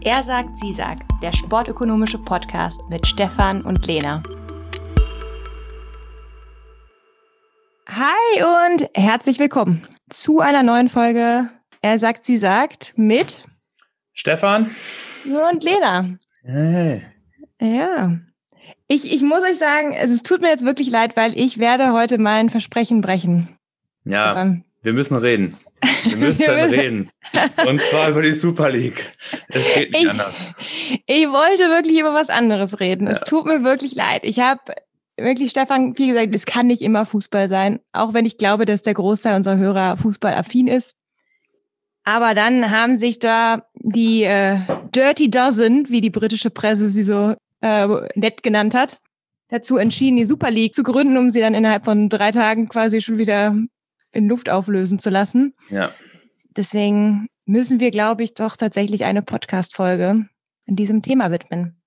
Er sagt, sie sagt, der sportökonomische Podcast mit Stefan und Lena. Hi und herzlich willkommen zu einer neuen Folge Er sagt, sie sagt mit Stefan und Lena. Hey. Ja. Ich, ich muss euch sagen, also es tut mir jetzt wirklich leid, weil ich werde heute mein Versprechen brechen. Ja, Stefan. Wir müssen reden. Wir müssen wir reden. Und zwar über die Super League. Es geht nicht ich, anders. Ich wollte wirklich über was anderes reden. Ja. Es tut mir wirklich leid. Ich habe wirklich, Stefan, wie gesagt, es kann nicht immer Fußball sein, auch wenn ich glaube, dass der Großteil unserer Hörer fußballaffin ist. Aber dann haben sich da die äh, Dirty Dozen, wie die britische Presse sie so äh, nett genannt hat, dazu entschieden, die Super League zu gründen, um sie dann innerhalb von drei Tagen quasi schon wieder in Luft auflösen zu lassen. Ja. Deswegen müssen wir, glaube ich, doch tatsächlich eine Podcast-Folge in diesem Thema widmen.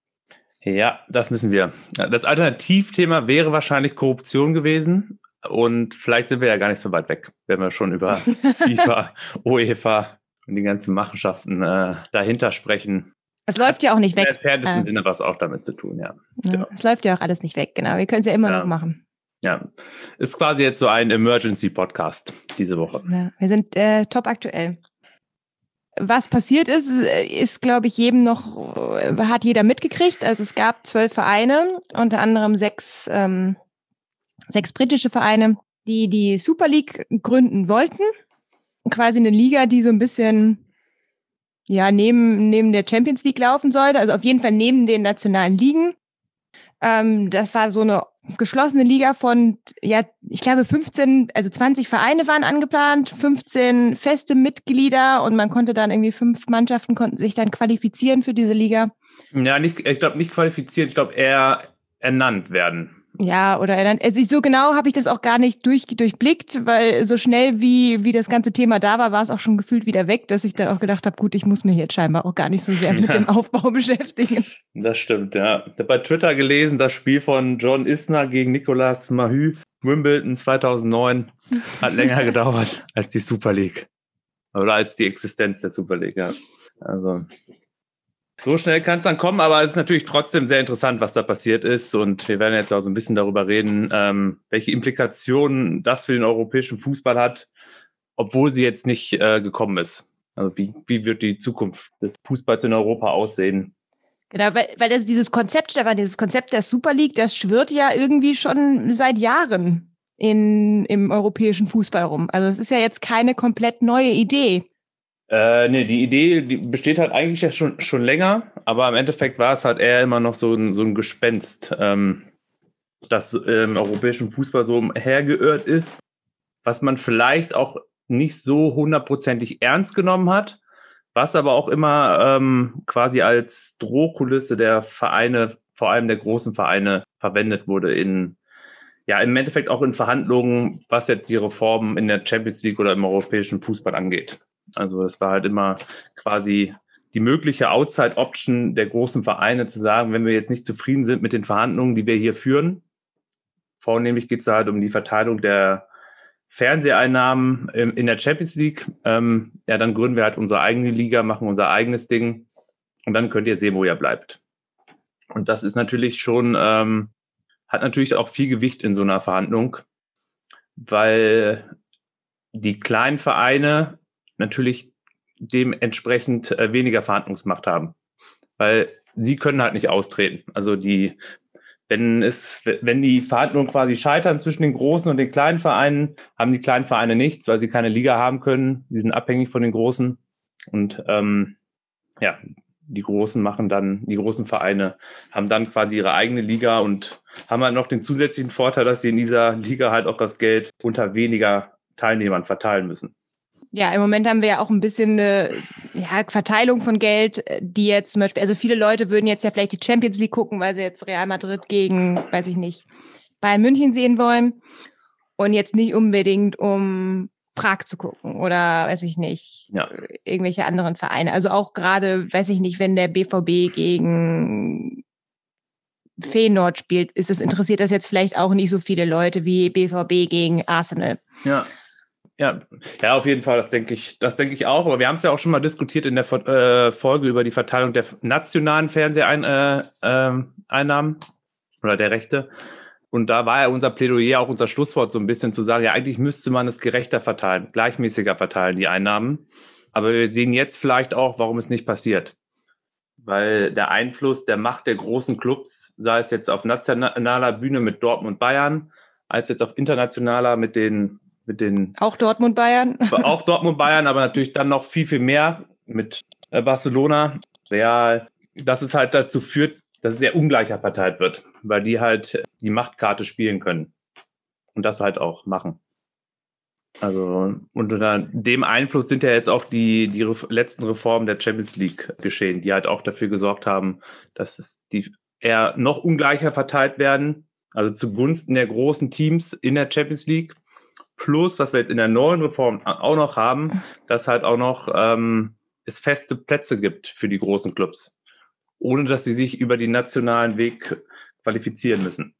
Ja, das müssen wir. Das Alternativthema wäre wahrscheinlich Korruption gewesen. Und vielleicht sind wir ja gar nicht so weit weg, wenn wir schon über FIFA, UEFA und die ganzen Machenschaften äh, dahinter sprechen. Es läuft ja auch nicht weg. Im äh, Sinne was auch damit zu tun, ja. ja. ja. Es läuft ja auch alles nicht weg, genau. Wir können es ja immer ja. noch machen. Ja, ist quasi jetzt so ein Emergency-Podcast diese Woche. Ja, wir sind äh, top aktuell. Was passiert ist, ist, glaube ich, jedem noch, äh, hat jeder mitgekriegt. Also es gab zwölf Vereine, unter anderem sechs, ähm, sechs britische Vereine, die die Super League gründen wollten. Quasi eine Liga, die so ein bisschen ja neben, neben der Champions League laufen sollte, also auf jeden Fall neben den nationalen Ligen. Ähm, das war so eine geschlossene Liga von, ja, ich glaube 15, also 20 Vereine waren angeplant, 15 feste Mitglieder und man konnte dann irgendwie fünf Mannschaften konnten sich dann qualifizieren für diese Liga. Ja, nicht, ich glaube nicht qualifiziert, ich glaube eher ernannt werden. Ja, oder also so genau habe ich das auch gar nicht durch, durchblickt, weil so schnell wie, wie das ganze Thema da war, war es auch schon gefühlt wieder weg, dass ich da auch gedacht habe, gut, ich muss mich jetzt scheinbar auch gar nicht so sehr mit ja. dem Aufbau beschäftigen. Das stimmt, ja. Ich habe bei Twitter gelesen, das Spiel von John Isner gegen Nicolas Mahü, Wimbledon 2009, hat länger gedauert als die Super League. Oder als die Existenz der Super League, ja. Also, so schnell kann es dann kommen, aber es ist natürlich trotzdem sehr interessant, was da passiert ist. Und wir werden jetzt auch so ein bisschen darüber reden, ähm, welche Implikationen das für den europäischen Fußball hat, obwohl sie jetzt nicht äh, gekommen ist. Also wie, wie wird die Zukunft des Fußballs in Europa aussehen? Genau, weil, weil das dieses Konzept, Stefan, dieses Konzept der Super League, das schwirrt ja irgendwie schon seit Jahren in, im europäischen Fußball rum. Also es ist ja jetzt keine komplett neue Idee. Äh, nee, die Idee die besteht halt eigentlich ja schon, schon länger, aber im Endeffekt war es halt eher immer noch so ein, so ein Gespenst, ähm, das im europäischen Fußball so hergeirrt ist, was man vielleicht auch nicht so hundertprozentig ernst genommen hat, was aber auch immer ähm, quasi als Drohkulisse der Vereine, vor allem der großen Vereine, verwendet wurde in ja, im Endeffekt auch in Verhandlungen, was jetzt die Reformen in der Champions League oder im europäischen Fußball angeht. Also es war halt immer quasi die mögliche Outside-Option der großen Vereine zu sagen, wenn wir jetzt nicht zufrieden sind mit den Verhandlungen, die wir hier führen, vornehmlich geht es halt um die Verteilung der Fernseheinnahmen in der Champions League, ähm, ja, dann gründen wir halt unsere eigene Liga, machen unser eigenes Ding und dann könnt ihr sehen, wo ihr bleibt. Und das ist natürlich schon, ähm, hat natürlich auch viel Gewicht in so einer Verhandlung, weil die kleinen Vereine natürlich dementsprechend äh, weniger Verhandlungsmacht haben. Weil sie können halt nicht austreten. Also die, wenn es, wenn die Verhandlungen quasi scheitern zwischen den großen und den kleinen Vereinen, haben die kleinen Vereine nichts, weil sie keine Liga haben können. Die sind abhängig von den großen. Und ähm, ja, die Großen machen dann, die großen Vereine haben dann quasi ihre eigene Liga und haben halt noch den zusätzlichen Vorteil, dass sie in dieser Liga halt auch das Geld unter weniger Teilnehmern verteilen müssen. Ja, im Moment haben wir ja auch ein bisschen eine ja, Verteilung von Geld, die jetzt zum Beispiel, also viele Leute würden jetzt ja vielleicht die Champions League gucken, weil sie jetzt Real Madrid gegen, weiß ich nicht, Bayern München sehen wollen und jetzt nicht unbedingt um Prag zu gucken oder weiß ich nicht, ja. irgendwelche anderen Vereine. Also auch gerade, weiß ich nicht, wenn der BVB gegen Feyenoord spielt, ist es interessiert das jetzt vielleicht auch nicht so viele Leute wie BVB gegen Arsenal. Ja. Ja, ja, auf jeden Fall, das denke ich, das denke ich auch. Aber wir haben es ja auch schon mal diskutiert in der äh, Folge über die Verteilung der nationalen Fernseheinnahmen äh, äh, oder der Rechte. Und da war ja unser Plädoyer, auch unser Schlusswort so ein bisschen zu sagen, ja, eigentlich müsste man es gerechter verteilen, gleichmäßiger verteilen, die Einnahmen. Aber wir sehen jetzt vielleicht auch, warum es nicht passiert. Weil der Einfluss der Macht der großen Clubs, sei es jetzt auf nationaler Bühne mit Dortmund Bayern, als jetzt auf internationaler mit den mit den. Auch Dortmund Bayern. Auch Dortmund Bayern, aber natürlich dann noch viel, viel mehr mit äh, Barcelona, Real, dass es halt dazu führt, dass es sehr ungleicher verteilt wird, weil die halt die Machtkarte spielen können und das halt auch machen. Also unter dem Einfluss sind ja jetzt auch die, die letzten Reformen der Champions League geschehen, die halt auch dafür gesorgt haben, dass es die eher noch ungleicher verteilt werden, also zugunsten der großen Teams in der Champions League Plus, was wir jetzt in der neuen Reform auch noch haben, dass halt auch noch ähm, es feste Plätze gibt für die großen Clubs, ohne dass sie sich über den nationalen Weg qualifizieren müssen.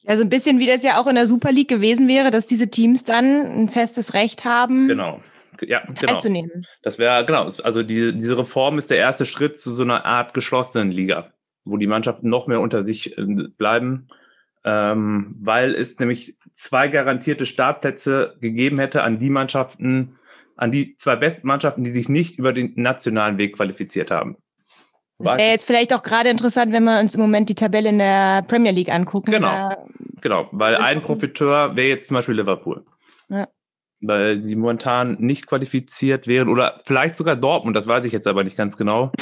Ja, so ein bisschen wie das ja auch in der Super League gewesen wäre, dass diese Teams dann ein festes Recht haben, genau. Ja, genau. teilzunehmen. Das wäre, genau, also die, diese Reform ist der erste Schritt zu so einer Art geschlossenen Liga, wo die Mannschaften noch mehr unter sich äh, bleiben ähm, weil es nämlich zwei garantierte Startplätze gegeben hätte an die Mannschaften, an die zwei besten Mannschaften, die sich nicht über den nationalen Weg qualifiziert haben. Das wäre jetzt vielleicht auch gerade interessant, wenn wir uns im Moment die Tabelle in der Premier League angucken. Genau, genau weil ein Profiteur wäre jetzt zum Beispiel Liverpool. Ja. Weil sie momentan nicht qualifiziert wären oder vielleicht sogar Dortmund, das weiß ich jetzt aber nicht ganz genau.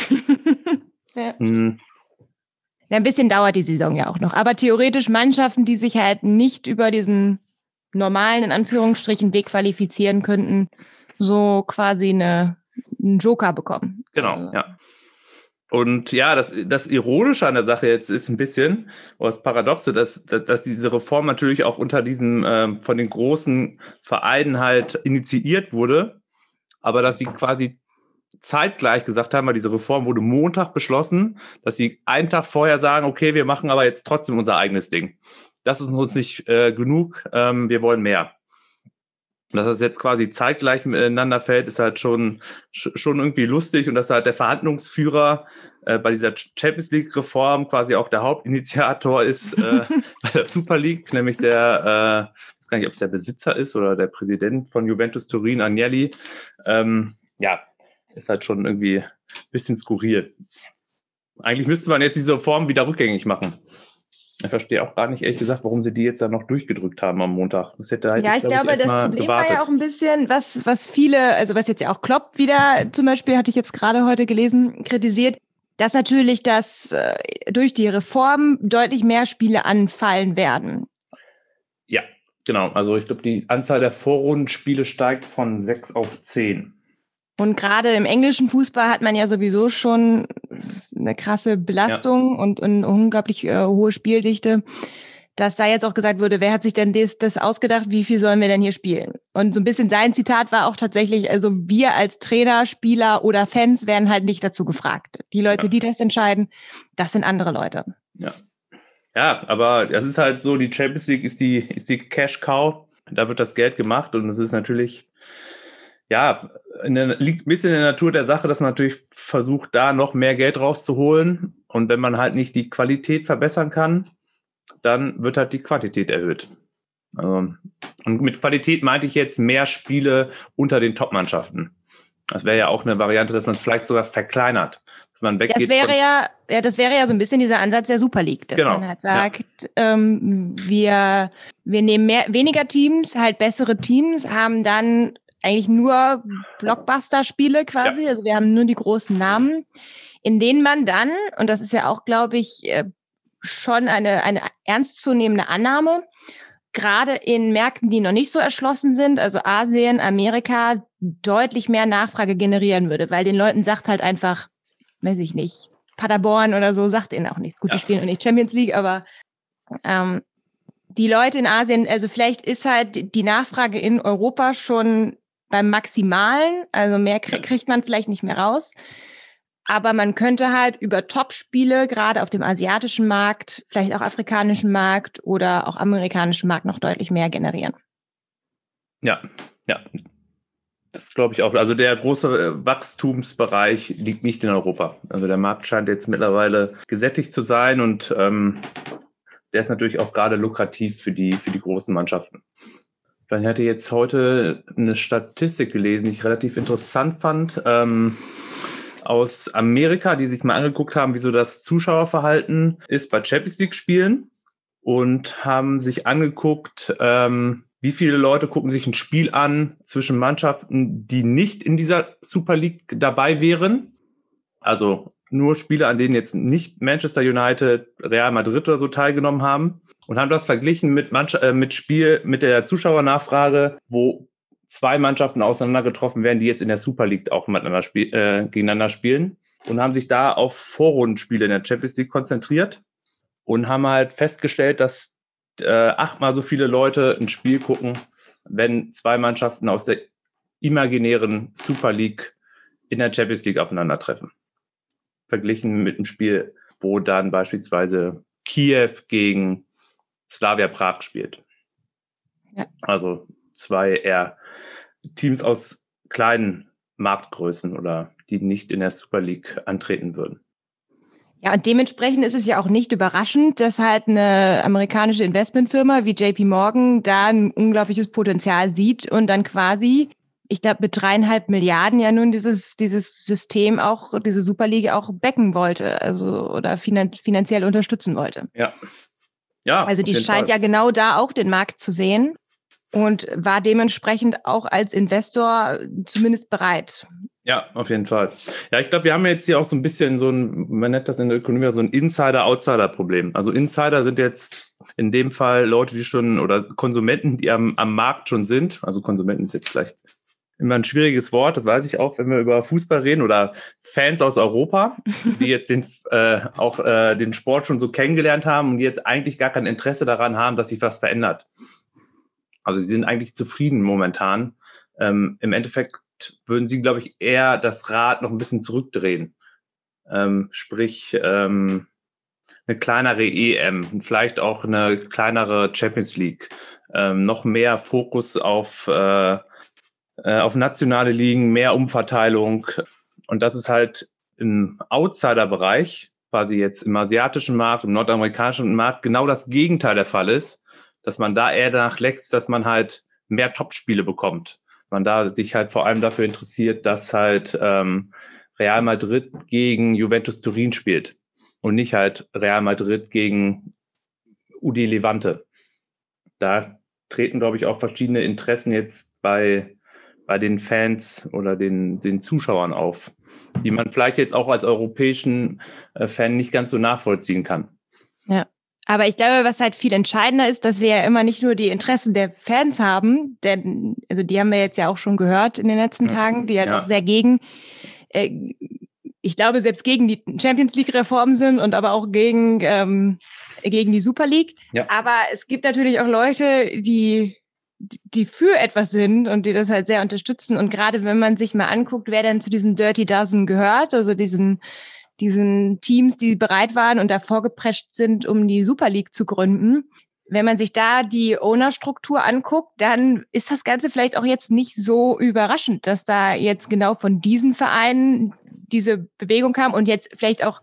ja. Ja, ein bisschen dauert die Saison ja auch noch. Aber theoretisch Mannschaften, die sich halt nicht über diesen normalen, in Anführungsstrichen, Weg qualifizieren könnten, so quasi eine, einen Joker bekommen. Genau, also. ja. Und ja, das, das Ironische an der Sache jetzt ist ein bisschen, oder das Paradoxe, dass, dass, diese Reform natürlich auch unter diesen ähm, von den großen Vereinen halt initiiert wurde, aber dass sie quasi zeitgleich gesagt haben, weil diese Reform wurde Montag beschlossen, dass sie einen Tag vorher sagen, okay, wir machen aber jetzt trotzdem unser eigenes Ding. Das ist uns nicht äh, genug, ähm, wir wollen mehr. Dass das jetzt quasi zeitgleich miteinander fällt, ist halt schon, schon irgendwie lustig und dass halt der Verhandlungsführer äh, bei dieser Champions League Reform quasi auch der Hauptinitiator ist äh, bei der Super League, nämlich der, äh, ich weiß gar nicht, ob es der Besitzer ist oder der Präsident von Juventus Turin, Agnelli. Ähm, ja, ist halt schon irgendwie ein bisschen skurril. Eigentlich müsste man jetzt diese Form wieder rückgängig machen. Ich verstehe auch gar nicht, ehrlich gesagt, warum sie die jetzt dann noch durchgedrückt haben am Montag. Das hätte halt, ja, ich, ich glaube, das Problem gewartet. war ja auch ein bisschen, was, was viele, also was jetzt ja auch Klopp wieder zum Beispiel, hatte ich jetzt gerade heute gelesen, kritisiert, dass natürlich das äh, durch die Reform deutlich mehr Spiele anfallen werden. Ja, genau. Also ich glaube, die Anzahl der Vorrundenspiele steigt von sechs auf zehn. Und gerade im englischen Fußball hat man ja sowieso schon eine krasse Belastung ja. und, und unglaublich äh, hohe Spieldichte, dass da jetzt auch gesagt wurde, wer hat sich denn das, das ausgedacht, wie viel sollen wir denn hier spielen? Und so ein bisschen sein Zitat war auch tatsächlich, also wir als Trainer, Spieler oder Fans werden halt nicht dazu gefragt. Die Leute, ja. die das entscheiden, das sind andere Leute. Ja. Ja, aber das ist halt so, die Champions League ist die, ist die Cash Cow. Da wird das Geld gemacht und es ist natürlich ja, der, liegt ein bisschen in der Natur der Sache, dass man natürlich versucht, da noch mehr Geld rauszuholen. Und wenn man halt nicht die Qualität verbessern kann, dann wird halt die Quantität erhöht. Also, und mit Qualität meinte ich jetzt mehr Spiele unter den Top-Mannschaften. Das wäre ja auch eine Variante, dass man es vielleicht sogar verkleinert. Dass man weggeht das wäre ja, ja, das wäre ja so ein bisschen dieser Ansatz der Super League, dass genau. man halt sagt, ja. ähm, wir, wir nehmen mehr, weniger Teams, halt bessere Teams, haben dann eigentlich nur Blockbuster-Spiele quasi. Ja. Also wir haben nur die großen Namen, in denen man dann, und das ist ja auch, glaube ich, äh, schon eine, eine ernstzunehmende Annahme, gerade in Märkten, die noch nicht so erschlossen sind, also Asien, Amerika, deutlich mehr Nachfrage generieren würde, weil den Leuten sagt halt einfach, weiß ich nicht, Paderborn oder so sagt ihnen auch nichts. Gut, ja. die spielen auch nicht Champions League, aber ähm, die Leute in Asien, also vielleicht ist halt die Nachfrage in Europa schon beim Maximalen, also mehr kriegt man vielleicht nicht mehr raus. Aber man könnte halt über Top-Spiele, gerade auf dem asiatischen Markt, vielleicht auch afrikanischen Markt oder auch amerikanischen Markt noch deutlich mehr generieren. Ja, ja. Das glaube ich auch. Also der große äh, Wachstumsbereich liegt nicht in Europa. Also der Markt scheint jetzt mittlerweile gesättigt zu sein und ähm, der ist natürlich auch gerade lukrativ für die, für die großen Mannschaften. Dann hatte ich jetzt heute eine Statistik gelesen, die ich relativ interessant fand, ähm, aus Amerika, die sich mal angeguckt haben, wieso das Zuschauerverhalten ist bei Champions League-Spielen und haben sich angeguckt, ähm, wie viele Leute gucken sich ein Spiel an zwischen Mannschaften, die nicht in dieser Super League dabei wären. Also nur Spiele, an denen jetzt nicht Manchester United, Real Madrid oder so teilgenommen haben und haben das verglichen mit, Mannscha äh, mit Spiel, mit der Zuschauernachfrage, wo zwei Mannschaften auseinander getroffen werden, die jetzt in der Super League auch miteinander spiel äh, gegeneinander spielen und haben sich da auf Vorrundenspiele in der Champions League konzentriert und haben halt festgestellt, dass äh, achtmal so viele Leute ein Spiel gucken, wenn zwei Mannschaften aus der imaginären Super League in der Champions League aufeinandertreffen verglichen mit einem Spiel, wo dann beispielsweise Kiew gegen Slavia Prag spielt. Ja. Also zwei eher Teams aus kleinen Marktgrößen oder die nicht in der Super League antreten würden. Ja, und dementsprechend ist es ja auch nicht überraschend, dass halt eine amerikanische Investmentfirma wie JP Morgan da ein unglaubliches Potenzial sieht und dann quasi ich glaube, mit dreieinhalb Milliarden ja nun dieses, dieses System auch, diese Superliga auch backen wollte, also oder finan finanziell unterstützen wollte. Ja. Ja. Also die scheint Fall. ja genau da auch den Markt zu sehen und war dementsprechend auch als Investor zumindest bereit. Ja, auf jeden Fall. Ja, ich glaube, wir haben jetzt hier auch so ein bisschen so ein, man nennt das in der Ökonomie so ein Insider-Outsider-Problem. Also Insider sind jetzt in dem Fall Leute, die schon oder Konsumenten, die am, am Markt schon sind. Also Konsumenten ist jetzt vielleicht immer ein schwieriges Wort, das weiß ich auch, wenn wir über Fußball reden oder Fans aus Europa, die jetzt den, äh, auch äh, den Sport schon so kennengelernt haben und die jetzt eigentlich gar kein Interesse daran haben, dass sich was verändert. Also sie sind eigentlich zufrieden momentan. Ähm, Im Endeffekt würden sie, glaube ich, eher das Rad noch ein bisschen zurückdrehen. Ähm, sprich, ähm, eine kleinere EM, vielleicht auch eine kleinere Champions League, ähm, noch mehr Fokus auf äh, äh, auf nationale Ligen, mehr Umverteilung. Und das ist halt im Outsider-Bereich, quasi jetzt im asiatischen Markt, im nordamerikanischen Markt, genau das Gegenteil der Fall ist, dass man da eher danach lächzt, dass man halt mehr Topspiele bekommt. Man da sich halt vor allem dafür interessiert, dass halt ähm, Real Madrid gegen Juventus Turin spielt und nicht halt Real Madrid gegen UD Levante. Da treten, glaube ich, auch verschiedene Interessen jetzt bei bei den Fans oder den, den Zuschauern auf, die man vielleicht jetzt auch als europäischen äh, Fan nicht ganz so nachvollziehen kann. Ja. Aber ich glaube, was halt viel entscheidender ist, dass wir ja immer nicht nur die Interessen der Fans haben, denn, also die haben wir jetzt ja auch schon gehört in den letzten Tagen, die halt ja. auch sehr gegen, äh, ich glaube, selbst gegen die Champions League-Reform sind und aber auch gegen, ähm, gegen die Super League. Ja. Aber es gibt natürlich auch Leute, die die für etwas sind und die das halt sehr unterstützen. Und gerade wenn man sich mal anguckt, wer dann zu diesen Dirty Dozen gehört, also diesen, diesen Teams, die bereit waren und da vorgeprescht sind, um die Super League zu gründen. Wenn man sich da die Owner-Struktur anguckt, dann ist das Ganze vielleicht auch jetzt nicht so überraschend, dass da jetzt genau von diesen Vereinen diese Bewegung kam und jetzt vielleicht auch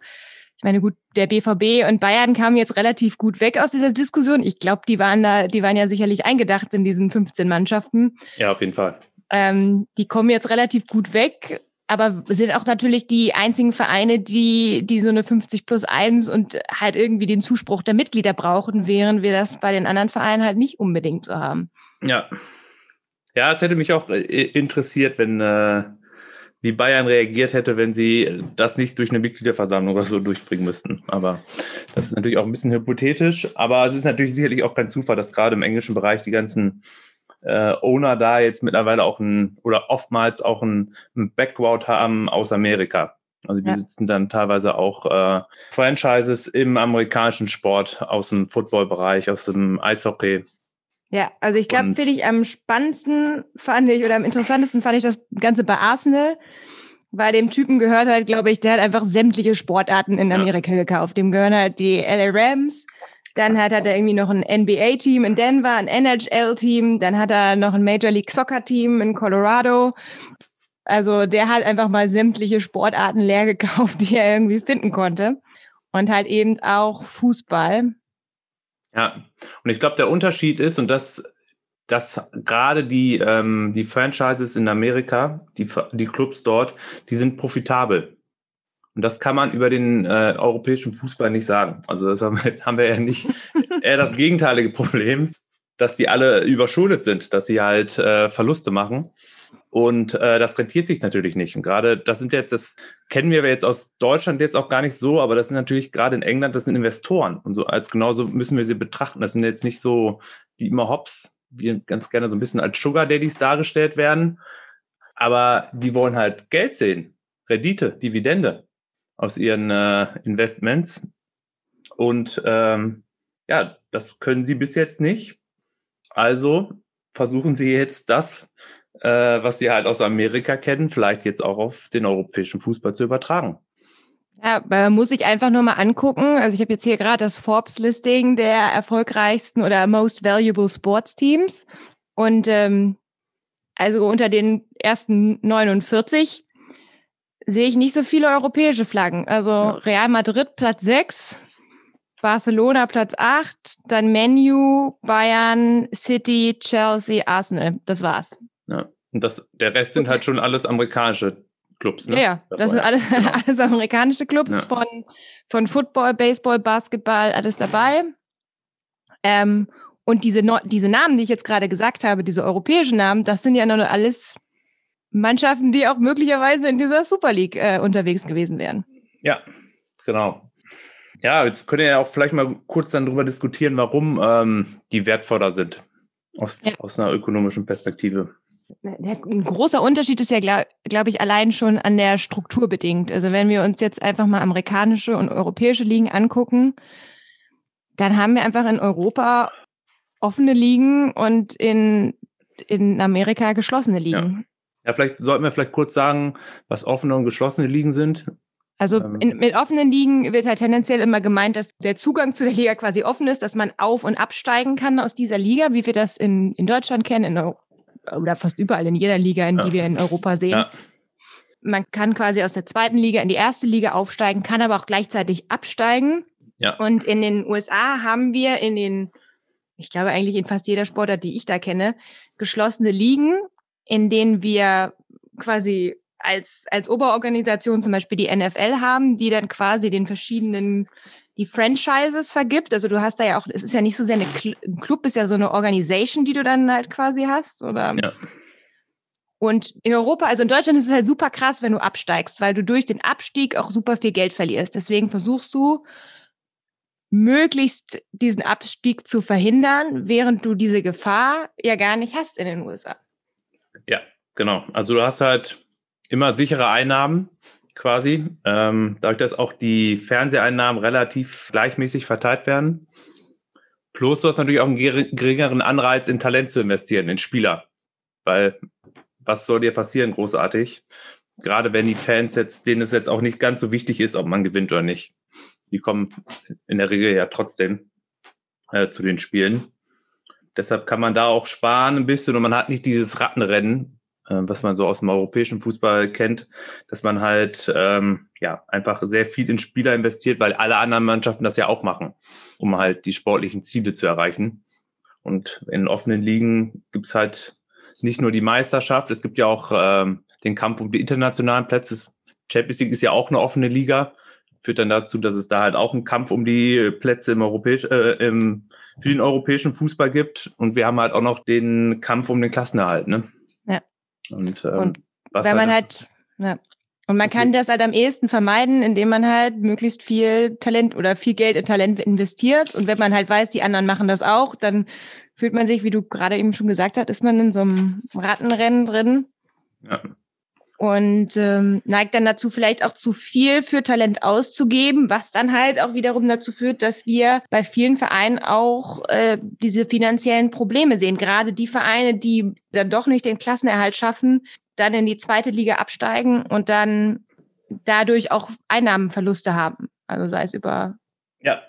ich meine, gut, der BVB und Bayern kamen jetzt relativ gut weg aus dieser Diskussion. Ich glaube, die waren da, die waren ja sicherlich eingedacht in diesen 15 Mannschaften. Ja, auf jeden Fall. Ähm, die kommen jetzt relativ gut weg, aber sind auch natürlich die einzigen Vereine, die, die so eine 50 plus 1 und halt irgendwie den Zuspruch der Mitglieder brauchen, während wir das bei den anderen Vereinen halt nicht unbedingt so haben. Ja. Ja, es hätte mich auch äh, interessiert, wenn, äh, wie Bayern reagiert hätte, wenn sie das nicht durch eine Mitgliederversammlung oder so durchbringen müssten. Aber das ist natürlich auch ein bisschen hypothetisch. Aber es ist natürlich sicherlich auch kein Zufall, dass gerade im englischen Bereich die ganzen äh, Owner da jetzt mittlerweile auch ein oder oftmals auch ein, ein Background haben aus Amerika. Also die ja. sitzen dann teilweise auch äh, Franchises im amerikanischen Sport aus dem Footballbereich, aus dem Eishockey. Ja, also ich glaube, finde ich am spannendsten fand ich oder am interessantesten fand ich das Ganze bei Arsenal, weil dem Typen gehört halt, glaube ich, der hat einfach sämtliche Sportarten in Amerika ja. gekauft. Dem gehören halt die LA Rams, Dann hat, hat er irgendwie noch ein NBA-Team in Denver, ein NHL-Team, dann hat er noch ein Major League Soccer-Team in Colorado. Also der hat einfach mal sämtliche Sportarten leer gekauft, die er irgendwie finden konnte. Und halt eben auch Fußball. Ja, und ich glaube, der Unterschied ist, und das, dass gerade die, ähm, die Franchises in Amerika, die, die Clubs dort, die sind profitabel. Und das kann man über den äh, europäischen Fußball nicht sagen. Also das haben wir, ja nicht eher das gegenteilige Problem, dass die alle überschuldet sind, dass sie halt äh, Verluste machen. Und äh, das rentiert sich natürlich nicht. Und gerade das sind jetzt, das kennen wir jetzt aus Deutschland jetzt auch gar nicht so, aber das sind natürlich gerade in England, das sind Investoren. Und so als genauso müssen wir sie betrachten. Das sind jetzt nicht so, die immer hops, die ganz gerne so ein bisschen als Sugar Daddies dargestellt werden. Aber die wollen halt Geld sehen. Rendite, Dividende aus ihren äh, Investments. Und ähm, ja, das können sie bis jetzt nicht. Also versuchen sie jetzt das äh, was sie halt aus Amerika kennen, vielleicht jetzt auch auf den europäischen Fußball zu übertragen. Ja, man muss sich einfach nur mal angucken. Also ich habe jetzt hier gerade das Forbes-Listing der erfolgreichsten oder most valuable Sports Teams. Und ähm, also unter den ersten 49 sehe ich nicht so viele europäische Flaggen. Also ja. Real Madrid Platz 6, Barcelona Platz 8, dann Menu, Bayern, City, Chelsea, Arsenal. Das war's. Ja. Und das, der Rest sind halt schon alles amerikanische Clubs, ne? Ja, das sind alles, genau. alles amerikanische Clubs ja. von, von Football, Baseball, Basketball, alles dabei. Ähm, und diese, diese Namen, die ich jetzt gerade gesagt habe, diese europäischen Namen, das sind ja nur alles Mannschaften, die auch möglicherweise in dieser Super League äh, unterwegs gewesen wären. Ja, genau. Ja, jetzt könnt ihr ja auch vielleicht mal kurz dann darüber diskutieren, warum ähm, die wertvoller sind aus, ja. aus einer ökonomischen Perspektive. Ein großer Unterschied ist ja, glaube glaub ich, allein schon an der Struktur bedingt. Also wenn wir uns jetzt einfach mal amerikanische und europäische Ligen angucken, dann haben wir einfach in Europa offene Ligen und in, in Amerika geschlossene Ligen. Ja. ja, vielleicht sollten wir vielleicht kurz sagen, was offene und geschlossene Ligen sind. Also ähm. in, mit offenen Ligen wird halt tendenziell immer gemeint, dass der Zugang zu der Liga quasi offen ist, dass man auf- und absteigen kann aus dieser Liga, wie wir das in, in Deutschland kennen, in, oder fast überall in jeder Liga, in ja. die wir in Europa sehen. Ja. Man kann quasi aus der zweiten Liga in die erste Liga aufsteigen, kann aber auch gleichzeitig absteigen. Ja. Und in den USA haben wir in den, ich glaube eigentlich in fast jeder Sportart, die ich da kenne, geschlossene Ligen, in denen wir quasi als, als Oberorganisation zum Beispiel die NFL haben, die dann quasi den verschiedenen, die Franchises vergibt. Also du hast da ja auch, es ist ja nicht so sehr eine, ein Club ist ja so eine Organisation, die du dann halt quasi hast, oder? Ja. Und in Europa, also in Deutschland ist es halt super krass, wenn du absteigst, weil du durch den Abstieg auch super viel Geld verlierst. Deswegen versuchst du, möglichst diesen Abstieg zu verhindern, während du diese Gefahr ja gar nicht hast in den USA. Ja, genau. Also du hast halt immer sichere Einnahmen quasi, ähm, dadurch, dass auch die Fernseheinnahmen relativ gleichmäßig verteilt werden. Plus du hast natürlich auch einen geringeren Anreiz, in Talent zu investieren, in Spieler. Weil was soll dir passieren, großartig? Gerade wenn die Fans jetzt, denen es jetzt auch nicht ganz so wichtig ist, ob man gewinnt oder nicht. Die kommen in der Regel ja trotzdem äh, zu den Spielen. Deshalb kann man da auch sparen ein bisschen und man hat nicht dieses Rattenrennen, was man so aus dem europäischen Fußball kennt, dass man halt ähm, ja einfach sehr viel in Spieler investiert, weil alle anderen Mannschaften das ja auch machen, um halt die sportlichen Ziele zu erreichen. Und in offenen Ligen gibt's halt nicht nur die Meisterschaft, es gibt ja auch ähm, den Kampf um die internationalen Plätze. Champions League ist ja auch eine offene Liga, führt dann dazu, dass es da halt auch einen Kampf um die Plätze im europäisch, äh, im, für den europäischen Fußball gibt. Und wir haben halt auch noch den Kampf um den Klassenerhalt, ne? Und, ähm, und weil man halt, ja. Und man kann das halt am ehesten vermeiden, indem man halt möglichst viel Talent oder viel Geld in Talent investiert. Und wenn man halt weiß, die anderen machen das auch, dann fühlt man sich, wie du gerade eben schon gesagt hast, ist man in so einem Rattenrennen drin. Ja und ähm, neigt dann dazu, vielleicht auch zu viel für Talent auszugeben, was dann halt auch wiederum dazu führt, dass wir bei vielen Vereinen auch äh, diese finanziellen Probleme sehen. Gerade die Vereine, die dann doch nicht den Klassenerhalt schaffen, dann in die zweite Liga absteigen und dann dadurch auch Einnahmenverluste haben. Also sei es über ja.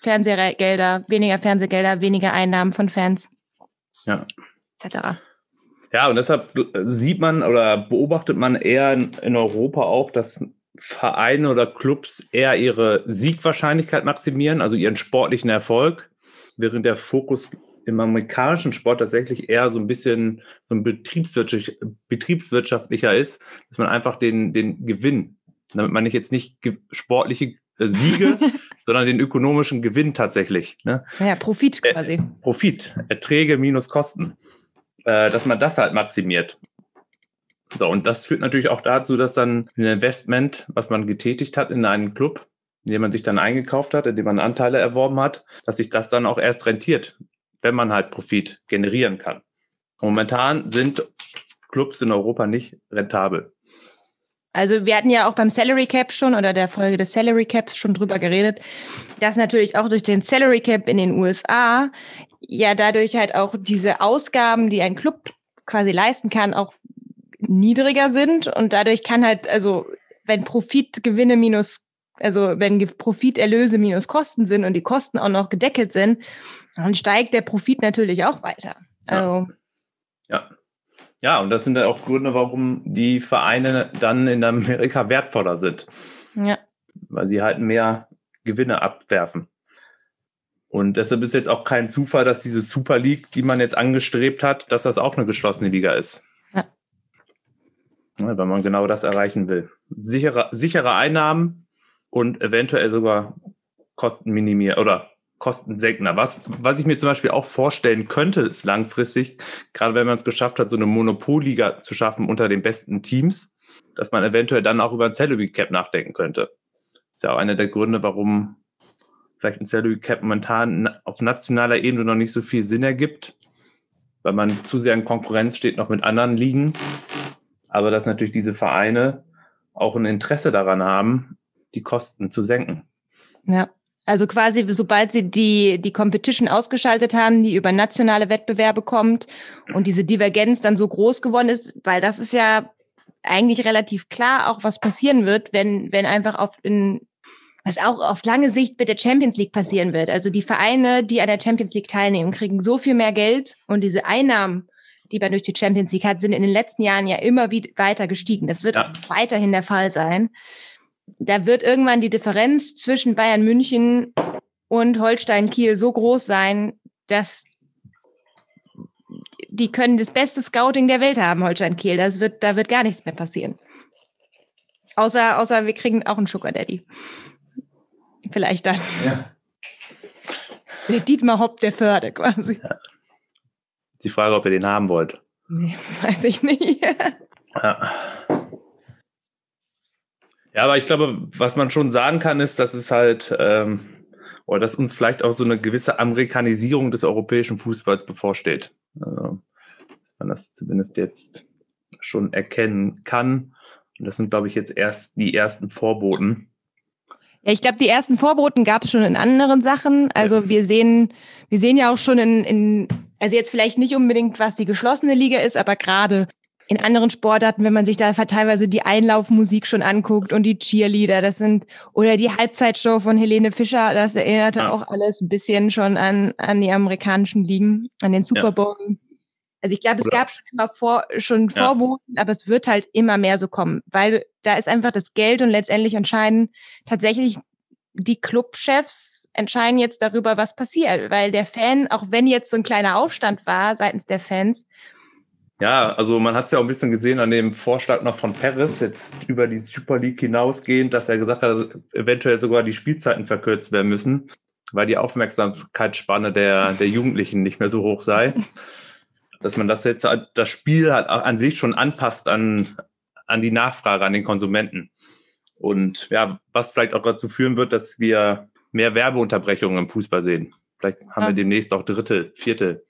Fernsehgelder, weniger Fernsehgelder, weniger Einnahmen von Fans. Ja. Etc. Ja, und deshalb sieht man oder beobachtet man eher in, Europa auch, dass Vereine oder Clubs eher ihre Siegwahrscheinlichkeit maximieren, also ihren sportlichen Erfolg, während der Fokus im amerikanischen Sport tatsächlich eher so ein bisschen so ein betriebswirtschaftlich, betriebswirtschaftlicher ist, dass man einfach den, den Gewinn, damit man nicht jetzt nicht sportliche äh, Siege, sondern den ökonomischen Gewinn tatsächlich. Ne? Ja, Profit quasi. Äh, Profit, Erträge minus Kosten, äh, dass man das halt maximiert. So, und das führt natürlich auch dazu, dass dann ein Investment, was man getätigt hat in einen Club, in dem man sich dann eingekauft hat, in dem man Anteile erworben hat, dass sich das dann auch erst rentiert, wenn man halt Profit generieren kann. Momentan sind Clubs in Europa nicht rentabel. Also wir hatten ja auch beim Salary Cap schon oder der Folge des Salary Caps schon drüber geredet, dass natürlich auch durch den Salary Cap in den USA ja dadurch halt auch diese Ausgaben, die ein Club quasi leisten kann, auch niedriger sind und dadurch kann halt, also wenn Profitgewinne minus, also wenn Profiterlöse minus Kosten sind und die Kosten auch noch gedeckelt sind, dann steigt der Profit natürlich auch weiter. Also, ja. ja. Ja, und das sind dann auch Gründe, warum die Vereine dann in Amerika wertvoller sind. Ja. Weil sie halt mehr Gewinne abwerfen. Und deshalb ist jetzt auch kein Zufall, dass diese Super League, die man jetzt angestrebt hat, dass das auch eine geschlossene Liga ist. weil man genau das erreichen will. Sichere, sichere Einnahmen und eventuell sogar Kosten minimieren oder kostensenkender. Was, was ich mir zum Beispiel auch vorstellen könnte, ist langfristig, gerade wenn man es geschafft hat, so eine Monopolliga zu schaffen unter den besten Teams, dass man eventuell dann auch über ein Salary Cap nachdenken könnte. Das ist ja auch einer der Gründe, warum vielleicht ein Salary Cap momentan auf nationaler Ebene noch nicht so viel Sinn ergibt, weil man zu sehr in Konkurrenz steht noch mit anderen Ligen aber dass natürlich diese Vereine auch ein Interesse daran haben, die Kosten zu senken. Ja. Also quasi, sobald sie die, die Competition ausgeschaltet haben, die über nationale Wettbewerbe kommt und diese Divergenz dann so groß geworden ist, weil das ist ja eigentlich relativ klar auch, was passieren wird, wenn, wenn einfach auf in, was auch auf lange Sicht mit der Champions League passieren wird. Also die Vereine, die an der Champions League teilnehmen, kriegen so viel mehr Geld und diese Einnahmen die man durch die Champions League hat, sind in den letzten Jahren ja immer wieder weiter gestiegen. Das wird ja. auch weiterhin der Fall sein. Da wird irgendwann die Differenz zwischen Bayern München und Holstein Kiel so groß sein, dass die können das beste Scouting der Welt haben, Holstein Kiel. Das wird, da wird gar nichts mehr passieren. Außer, außer wir kriegen auch einen Sugar Daddy. Vielleicht dann. Ja. Der Dietmar Hopp der Förde quasi. Ja die Frage, ob ihr den haben wollt. Nee, weiß ich nicht. ja. Ja, aber ich glaube, was man schon sagen kann, ist, dass es halt, ähm, oder dass uns vielleicht auch so eine gewisse Amerikanisierung des europäischen Fußballs bevorsteht. Also, dass man das zumindest jetzt schon erkennen kann. Und das sind, glaube ich, jetzt erst die ersten Vorboten. Ja, ich glaube, die ersten Vorboten gab es schon in anderen Sachen. Also ja. wir sehen, wir sehen ja auch schon in, in also jetzt vielleicht nicht unbedingt, was die geschlossene Liga ist, aber gerade in anderen Sportarten, wenn man sich da teilweise die Einlaufmusik schon anguckt und die Cheerleader, das sind, oder die Halbzeitshow von Helene Fischer, das erinnerte ja. auch alles ein bisschen schon an, an die amerikanischen Ligen, an den Super Bowl. Ja. Also ich glaube, es gab schon immer vor, schon ja. Vorboten, aber es wird halt immer mehr so kommen, weil da ist einfach das Geld und letztendlich entscheiden tatsächlich die Clubchefs entscheiden jetzt darüber, was passiert, weil der Fan, auch wenn jetzt so ein kleiner Aufstand war seitens der Fans. Ja, also man hat es ja auch ein bisschen gesehen an dem Vorschlag noch von Paris, jetzt über die Super League hinausgehend, dass er gesagt hat, dass eventuell sogar die Spielzeiten verkürzt werden müssen, weil die Aufmerksamkeitsspanne der, der Jugendlichen nicht mehr so hoch sei. dass man das jetzt das Spiel halt an sich schon anpasst an, an die Nachfrage, an den Konsumenten. Und ja, was vielleicht auch dazu führen wird, dass wir mehr Werbeunterbrechungen im Fußball sehen. Vielleicht haben ja. wir demnächst auch dritte, vierte.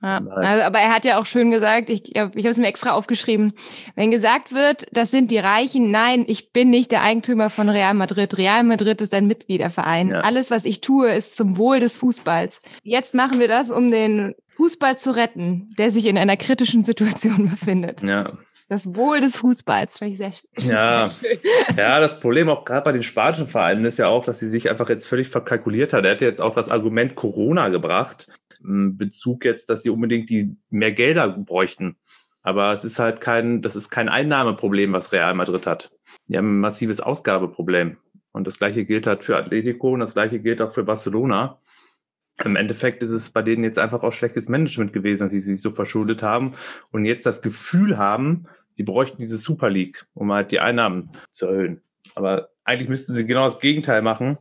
Ja, also, aber er hat ja auch schön gesagt, ich, ich habe es mir extra aufgeschrieben, wenn gesagt wird, das sind die Reichen, nein, ich bin nicht der Eigentümer von Real Madrid. Real Madrid ist ein Mitgliederverein. Ja. Alles, was ich tue, ist zum Wohl des Fußballs. Jetzt machen wir das, um den Fußball zu retten, der sich in einer kritischen Situation befindet. Ja, Das Wohl des Fußballs, finde ich sehr schön. Ja, ja, das Problem auch gerade bei den spanischen Vereinen ist ja auch, dass sie sich einfach jetzt völlig verkalkuliert hat. Er hat jetzt auch das Argument Corona gebracht, im Bezug jetzt, dass sie unbedingt die mehr Gelder bräuchten. Aber es ist halt kein, das ist kein Einnahmeproblem, was Real Madrid hat. Die haben ein massives Ausgabeproblem. Und das gleiche gilt halt für Atletico und das gleiche gilt auch für Barcelona. Im Endeffekt ist es bei denen jetzt einfach auch schlechtes Management gewesen, dass sie sich so verschuldet haben und jetzt das Gefühl haben, sie bräuchten diese Super League, um halt die Einnahmen zu erhöhen. Aber eigentlich müssten sie genau das Gegenteil machen,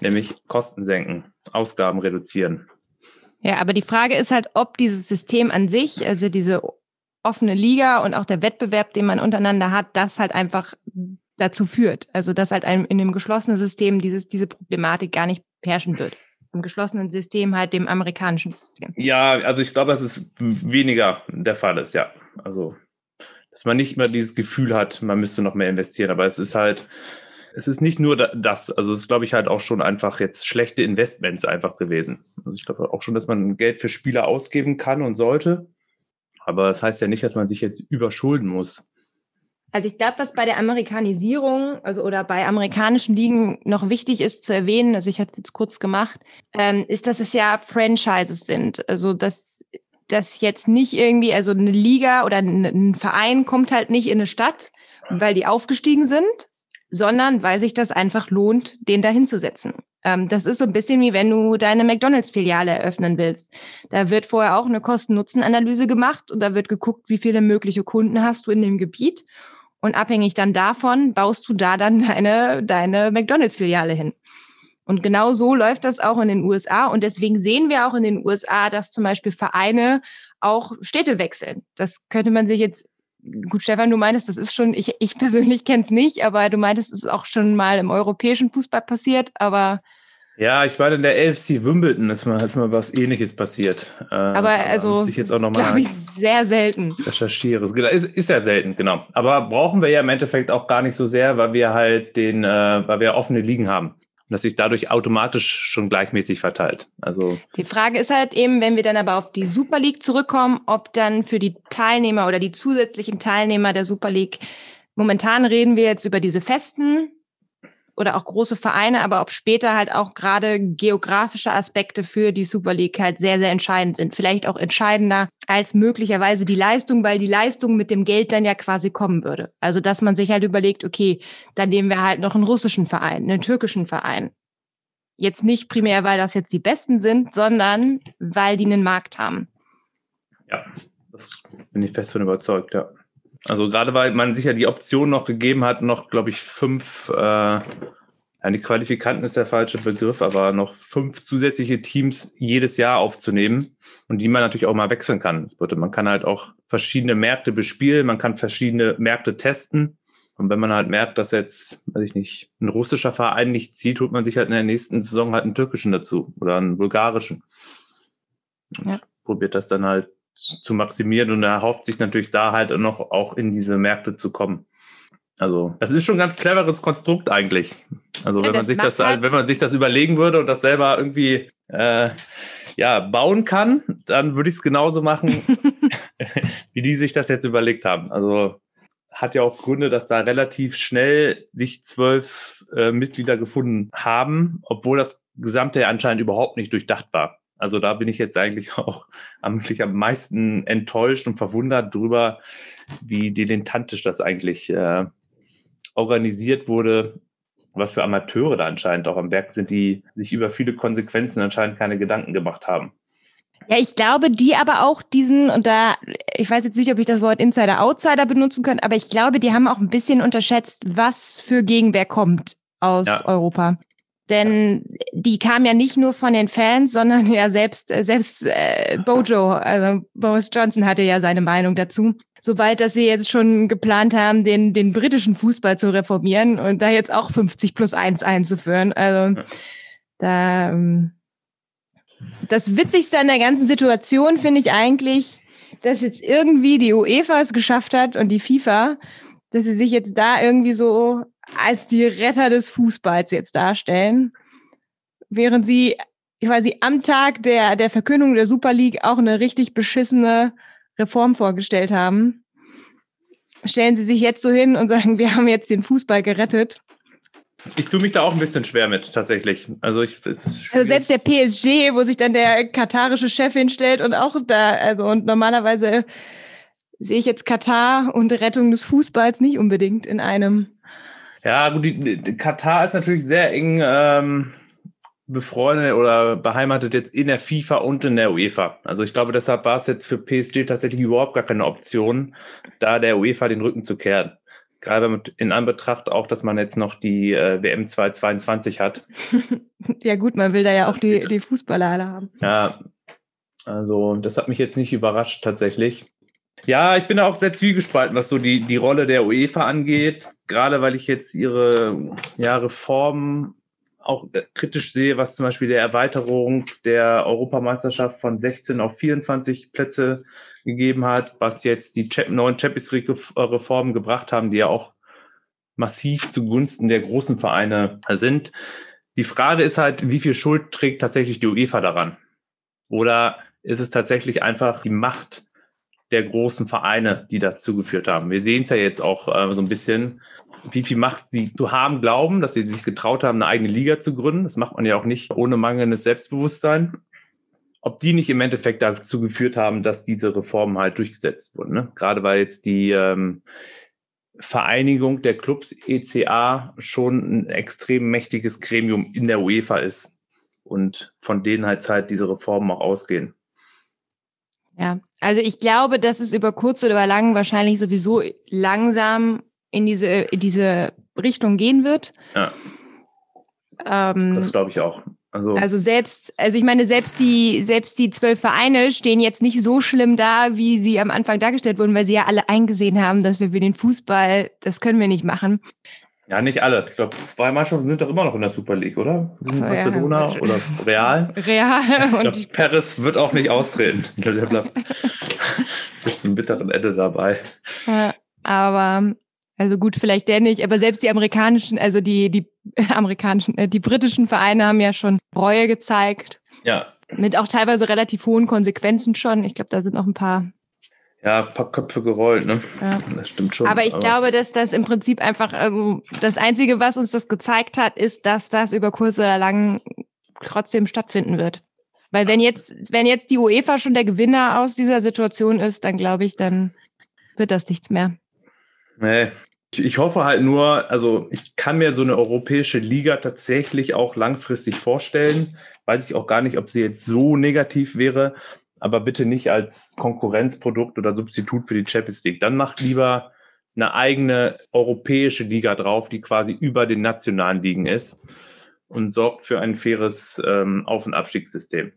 nämlich Kosten senken, Ausgaben reduzieren. Ja, aber die Frage ist halt, ob dieses System an sich, also diese offene Liga und auch der Wettbewerb, den man untereinander hat, das halt einfach dazu führt. Also dass halt einem in dem geschlossenen System dieses, diese Problematik gar nicht herrschen wird im geschlossenen System halt dem amerikanischen System. Ja, also ich glaube, dass es weniger der Fall ist, ja. Also, dass man nicht mehr dieses Gefühl hat, man müsste noch mehr investieren, aber es ist halt, es ist nicht nur das, also es ist, glaube ich, halt auch schon einfach jetzt schlechte Investments einfach gewesen. Also ich glaube auch schon, dass man Geld für Spieler ausgeben kann und sollte, aber das heißt ja nicht, dass man sich jetzt überschulden muss. Also ich glaube, was bei der Amerikanisierung, also oder bei amerikanischen Ligen noch wichtig ist zu erwähnen, also ich hatte es jetzt kurz gemacht, ähm, ist, dass es ja Franchises sind. Also dass das jetzt nicht irgendwie, also eine Liga oder ein Verein kommt halt nicht in eine Stadt, weil die aufgestiegen sind, sondern weil sich das einfach lohnt, den da hinzusetzen. Ähm, das ist so ein bisschen wie wenn du deine McDonalds-Filiale eröffnen willst. Da wird vorher auch eine Kosten-Nutzen-Analyse gemacht und da wird geguckt, wie viele mögliche Kunden hast du in dem Gebiet und abhängig dann davon baust du da dann deine, deine McDonalds-Filiale hin. Und genau so läuft das auch in den USA. Und deswegen sehen wir auch in den USA, dass zum Beispiel Vereine auch Städte wechseln. Das könnte man sich jetzt, gut, Stefan, du meintest, das ist schon, ich, ich persönlich kenne es nicht, aber du meintest, es ist auch schon mal im europäischen Fußball passiert. Aber ja, ich meine, in der LFC Wimbledon ist mal, ist mal was ähnliches passiert. Äh, aber also, ich jetzt auch noch glaube ich, sehr selten. Recherchiere. Ist, ist ja selten, genau. Aber brauchen wir ja im Endeffekt auch gar nicht so sehr, weil wir halt den, äh, weil wir offene Ligen haben. Dass sich dadurch automatisch schon gleichmäßig verteilt. Also die Frage ist halt eben, wenn wir dann aber auf die Super League zurückkommen, ob dann für die Teilnehmer oder die zusätzlichen Teilnehmer der Super League, momentan reden wir jetzt über diese festen oder auch große Vereine, aber ob später halt auch gerade geografische Aspekte für die Super League halt sehr, sehr entscheidend sind. Vielleicht auch entscheidender als möglicherweise die Leistung, weil die Leistung mit dem Geld dann ja quasi kommen würde. Also, dass man sich halt überlegt, okay, dann nehmen wir halt noch einen russischen Verein, einen türkischen Verein. Jetzt nicht primär, weil das jetzt die Besten sind, sondern weil die einen Markt haben. Ja, das bin ich fest von überzeugt, ja. Also gerade weil man sich ja die Option noch gegeben hat, noch, glaube ich, fünf, äh, eine Qualifikanten ist der falsche Begriff, aber noch fünf zusätzliche Teams jedes Jahr aufzunehmen und die man natürlich auch mal wechseln kann. Das bedeutet, man kann halt auch verschiedene Märkte bespielen, man kann verschiedene Märkte testen. Und wenn man halt merkt, dass jetzt, weiß ich nicht, ein russischer Verein nicht zieht, holt man sich halt in der nächsten Saison halt einen türkischen dazu oder einen bulgarischen. Ja. Probiert das dann halt zu maximieren und er hofft sich natürlich da halt noch auch in diese Märkte zu kommen. Also, das ist schon ein ganz cleveres Konstrukt eigentlich. Also, ja, wenn man sich das, halt wenn man sich das überlegen würde und das selber irgendwie äh, ja, bauen kann, dann würde ich es genauso machen, wie die sich das jetzt überlegt haben. Also hat ja auch Gründe, dass da relativ schnell sich zwölf äh, Mitglieder gefunden haben, obwohl das Gesamte anscheinend überhaupt nicht durchdacht war. Also da bin ich jetzt eigentlich auch eigentlich am meisten enttäuscht und verwundert drüber, wie dilettantisch das eigentlich äh, organisiert wurde, was für Amateure da anscheinend auch am Werk sind, die sich über viele Konsequenzen anscheinend keine Gedanken gemacht haben. Ja, ich glaube, die aber auch diesen, und da, ich weiß jetzt nicht, ob ich das Wort Insider-Outsider benutzen kann, aber ich glaube, die haben auch ein bisschen unterschätzt, was für Gegenwehr kommt aus ja. Europa. Denn die kam ja nicht nur von den Fans, sondern ja selbst, äh, selbst äh, Bojo, also Boris Johnson hatte ja seine Meinung dazu. Soweit, dass sie jetzt schon geplant haben, den, den britischen Fußball zu reformieren und da jetzt auch 50 plus 1 einzuführen. Also da ähm, das Witzigste an der ganzen Situation finde ich eigentlich, dass jetzt irgendwie die UEFA es geschafft hat und die FIFA, dass sie sich jetzt da irgendwie so als die Retter des Fußballs jetzt darstellen, während sie quasi am Tag der, der Verkündung der Super League auch eine richtig beschissene Reform vorgestellt haben. stellen Sie sich jetzt so hin und sagen, wir haben jetzt den Fußball gerettet. Ich tue mich da auch ein bisschen schwer mit, tatsächlich. Also, ich, also selbst der PSG, wo sich dann der katarische Chef hinstellt und auch da, also und normalerweise sehe ich jetzt Katar und Rettung des Fußballs nicht unbedingt in einem. Ja, gut, die, die Katar ist natürlich sehr eng ähm, befreundet oder beheimatet jetzt in der FIFA und in der UEFA. Also ich glaube, deshalb war es jetzt für PSG tatsächlich überhaupt gar keine Option, da der UEFA den Rücken zu kehren. Gerade in Anbetracht auch, dass man jetzt noch die äh, WM 2022 hat. ja gut, man will da ja auch die, die Fußballer alle haben. Ja, also das hat mich jetzt nicht überrascht tatsächlich. Ja, ich bin auch sehr zwiegespalten, was so die, die Rolle der UEFA angeht. Gerade weil ich jetzt ihre ja, Reformen auch kritisch sehe, was zum Beispiel der Erweiterung der Europameisterschaft von 16 auf 24 Plätze gegeben hat, was jetzt die neuen Champions League-Reformen gebracht haben, die ja auch massiv zugunsten der großen Vereine sind. Die Frage ist halt, wie viel Schuld trägt tatsächlich die UEFA daran? Oder ist es tatsächlich einfach die Macht der großen Vereine, die dazu geführt haben. Wir sehen es ja jetzt auch äh, so ein bisschen, wie viel Macht sie zu haben glauben, dass sie sich getraut haben, eine eigene Liga zu gründen. Das macht man ja auch nicht ohne mangelndes Selbstbewusstsein. Ob die nicht im Endeffekt dazu geführt haben, dass diese Reformen halt durchgesetzt wurden. Ne? Gerade weil jetzt die ähm, Vereinigung der Clubs ECA schon ein extrem mächtiges Gremium in der UEFA ist und von denen halt halt diese Reformen auch ausgehen. Ja, also ich glaube, dass es über kurz oder über lang wahrscheinlich sowieso langsam in diese, in diese Richtung gehen wird. Ja. Ähm, das glaube ich auch. Also, also selbst, also ich meine, selbst die, selbst die zwölf Vereine stehen jetzt nicht so schlimm da, wie sie am Anfang dargestellt wurden, weil sie ja alle eingesehen haben, dass wir für den Fußball, das können wir nicht machen. Ja, nicht alle. Ich glaube, zwei Mannschaften sind doch immer noch in der Super League, oder? So, Barcelona ja. oder Real? Real. Ich glaub, Paris wird auch nicht austreten. Der bleibt bis zum bitteren Ende dabei. Ja, aber also gut, vielleicht der nicht, aber selbst die amerikanischen, also die, die amerikanischen, äh, die britischen Vereine haben ja schon Reue gezeigt. Ja. Mit auch teilweise relativ hohen Konsequenzen schon. Ich glaube, da sind noch ein paar ja, ein paar Köpfe gerollt, ne? Ja. Das stimmt schon. Aber ich aber glaube, dass das im Prinzip einfach ähm, das Einzige, was uns das gezeigt hat, ist, dass das über kurz oder lang trotzdem stattfinden wird. Weil wenn jetzt, wenn jetzt die UEFA schon der Gewinner aus dieser Situation ist, dann glaube ich, dann wird das nichts mehr. Nee. Ich hoffe halt nur, also ich kann mir so eine europäische Liga tatsächlich auch langfristig vorstellen. Weiß ich auch gar nicht, ob sie jetzt so negativ wäre aber bitte nicht als Konkurrenzprodukt oder Substitut für die Champions League. Dann macht lieber eine eigene europäische Liga drauf, die quasi über den nationalen Ligen ist und sorgt für ein faires ähm, Auf- und Abstiegssystem.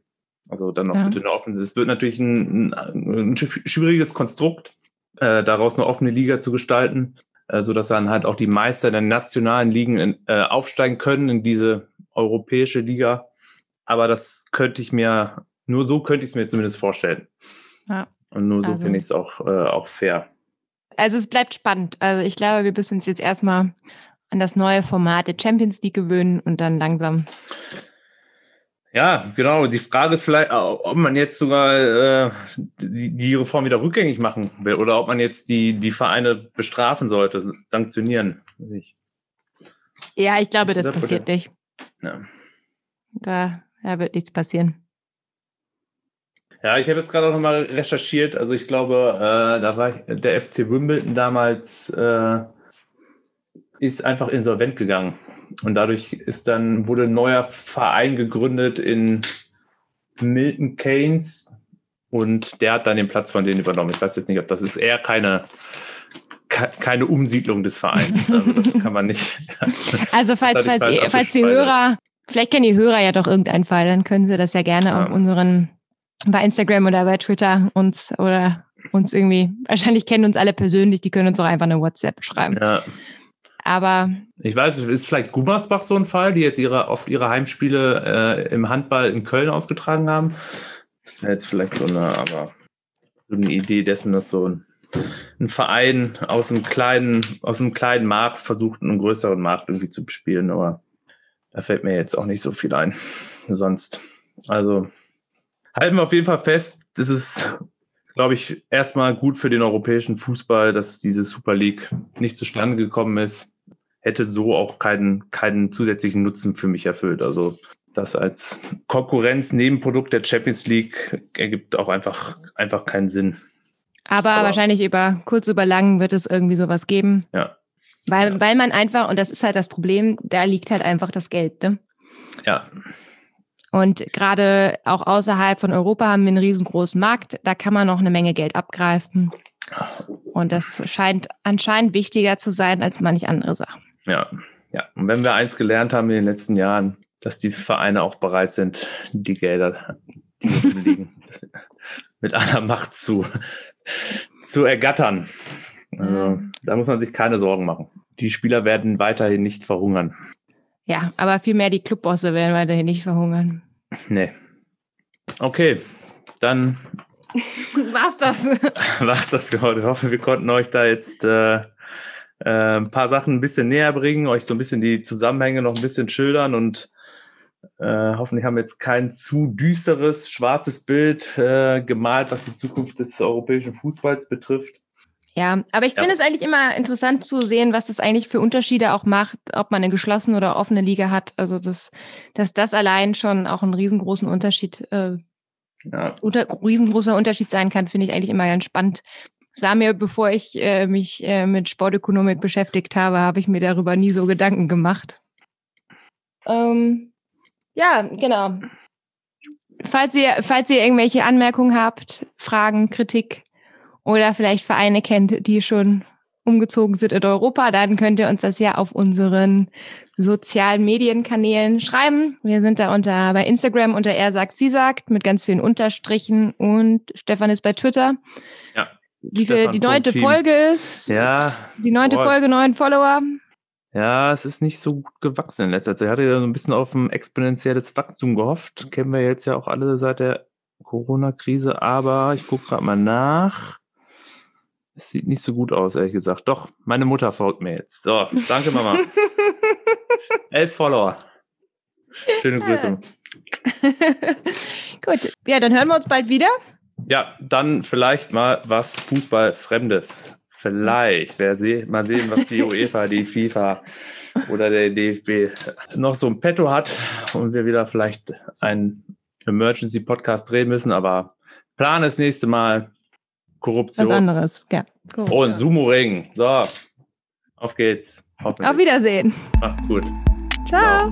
Also dann noch ja. bitte eine offene. Es wird natürlich ein, ein, ein schwieriges Konstrukt, äh, daraus eine offene Liga zu gestalten, äh, sodass dann halt auch die Meister der nationalen Ligen in, äh, aufsteigen können in diese europäische Liga. Aber das könnte ich mir nur so könnte ich es mir zumindest vorstellen. Ja. Und nur so also. finde ich es auch, äh, auch fair. Also es bleibt spannend. Also ich glaube, wir müssen uns jetzt erstmal an das neue Format der Champions League gewöhnen und dann langsam. Ja, genau. Die Frage ist vielleicht, ob man jetzt sogar äh, die, die Reform wieder rückgängig machen will oder ob man jetzt die, die Vereine bestrafen sollte, sanktionieren. Ja, ich glaube, das passiert nicht. Ja. Da, da wird nichts passieren. Ja, ich habe jetzt gerade auch nochmal recherchiert. Also ich glaube, äh, da war der FC Wimbledon damals äh, ist einfach insolvent gegangen. Und dadurch ist dann, wurde ein neuer Verein gegründet in Milton Keynes und der hat dann den Platz von denen übernommen. Ich weiß jetzt nicht, ob das ist eher keine, keine Umsiedlung des Vereins. Also das kann man nicht. Also falls, falls, falls, falls die Hörer, vielleicht kennen die Hörer ja doch irgendeinen Fall, dann können sie das ja gerne ja. auf unseren bei Instagram oder bei Twitter uns oder uns irgendwie, wahrscheinlich kennen uns alle persönlich, die können uns auch einfach eine WhatsApp schreiben. Ja. Aber. Ich weiß, ist vielleicht Gummersbach so ein Fall, die jetzt ihre, oft ihre Heimspiele äh, im Handball in Köln ausgetragen haben. Das wäre jetzt vielleicht so eine, aber so eine Idee dessen, dass so ein, ein Verein aus einem kleinen, aus einem kleinen Markt versucht, einen größeren Markt irgendwie zu bespielen, aber da fällt mir jetzt auch nicht so viel ein. Sonst. Also halten wir auf jeden Fall fest, das ist glaube ich, erstmal gut für den europäischen Fußball, dass diese Super League nicht zustande gekommen ist. Hätte so auch keinen, keinen zusätzlichen Nutzen für mich erfüllt. Also das als Konkurrenz Nebenprodukt der Champions League ergibt auch einfach, einfach keinen Sinn. Aber, Aber wahrscheinlich über kurz über lang wird es irgendwie sowas geben. Ja. Weil, weil man einfach, und das ist halt das Problem, da liegt halt einfach das Geld, ne? Ja. Und gerade auch außerhalb von Europa haben wir einen riesengroßen Markt. Da kann man noch eine Menge Geld abgreifen. Und das scheint anscheinend wichtiger zu sein als manch andere Sachen. Ja, ja. Und wenn wir eins gelernt haben in den letzten Jahren, dass die Vereine auch bereit sind, die Gelder, die liegen, mit aller Macht zu, zu ergattern. Also, da muss man sich keine Sorgen machen. Die Spieler werden weiterhin nicht verhungern. Ja, aber vielmehr die Clubbosse werden weiterhin nicht verhungern. Nee. Okay, dann war's das. war's das Ich hoffe, wir konnten euch da jetzt äh, äh, ein paar Sachen ein bisschen näher bringen, euch so ein bisschen die Zusammenhänge noch ein bisschen schildern und äh, hoffentlich haben wir jetzt kein zu düsteres, schwarzes Bild äh, gemalt, was die Zukunft des europäischen Fußballs betrifft. Ja, aber ich ja. finde es eigentlich immer interessant zu sehen, was das eigentlich für Unterschiede auch macht, ob man eine geschlossene oder offene Liga hat. Also das, dass das allein schon auch einen riesengroßen Unterschied, äh, ja. unter, riesengroßer Unterschied sein kann, finde ich eigentlich immer ganz spannend. Es war mir, bevor ich äh, mich äh, mit Sportökonomik beschäftigt habe, habe ich mir darüber nie so Gedanken gemacht. Ähm, ja, genau. Falls ihr, falls ihr irgendwelche Anmerkungen habt, Fragen, Kritik, oder vielleicht Vereine kennt, die schon umgezogen sind in Europa, dann könnt ihr uns das ja auf unseren sozialen Medienkanälen schreiben. Wir sind da unter bei Instagram unter er sagt, sie sagt mit ganz vielen Unterstrichen und Stefan ist bei Twitter. Ja. Wie viel die neunte Folge ist. Ja. Die neunte boah. Folge, neun Follower. Ja, es ist nicht so gut gewachsen in letzter Zeit. Ich hatte ja so ein bisschen auf ein exponentielles Wachstum gehofft. Kennen wir jetzt ja auch alle seit der Corona-Krise. Aber ich gucke gerade mal nach. Es sieht nicht so gut aus, ehrlich gesagt. Doch, meine Mutter folgt mir jetzt. So, danke, Mama. Elf Follower. Schöne Grüße. gut, ja, dann hören wir uns bald wieder. Ja, dann vielleicht mal was Fußballfremdes. Vielleicht. Wer se mal sehen, was die UEFA, die FIFA oder der DFB noch so ein Petto hat und wir wieder vielleicht einen Emergency-Podcast drehen müssen. Aber plan das nächste Mal. Korruption. Was anderes, ja. Korruption. Und Sumo-Ring. So, auf geht's. Auf Wiedersehen. Macht's gut. Ciao. Ciao.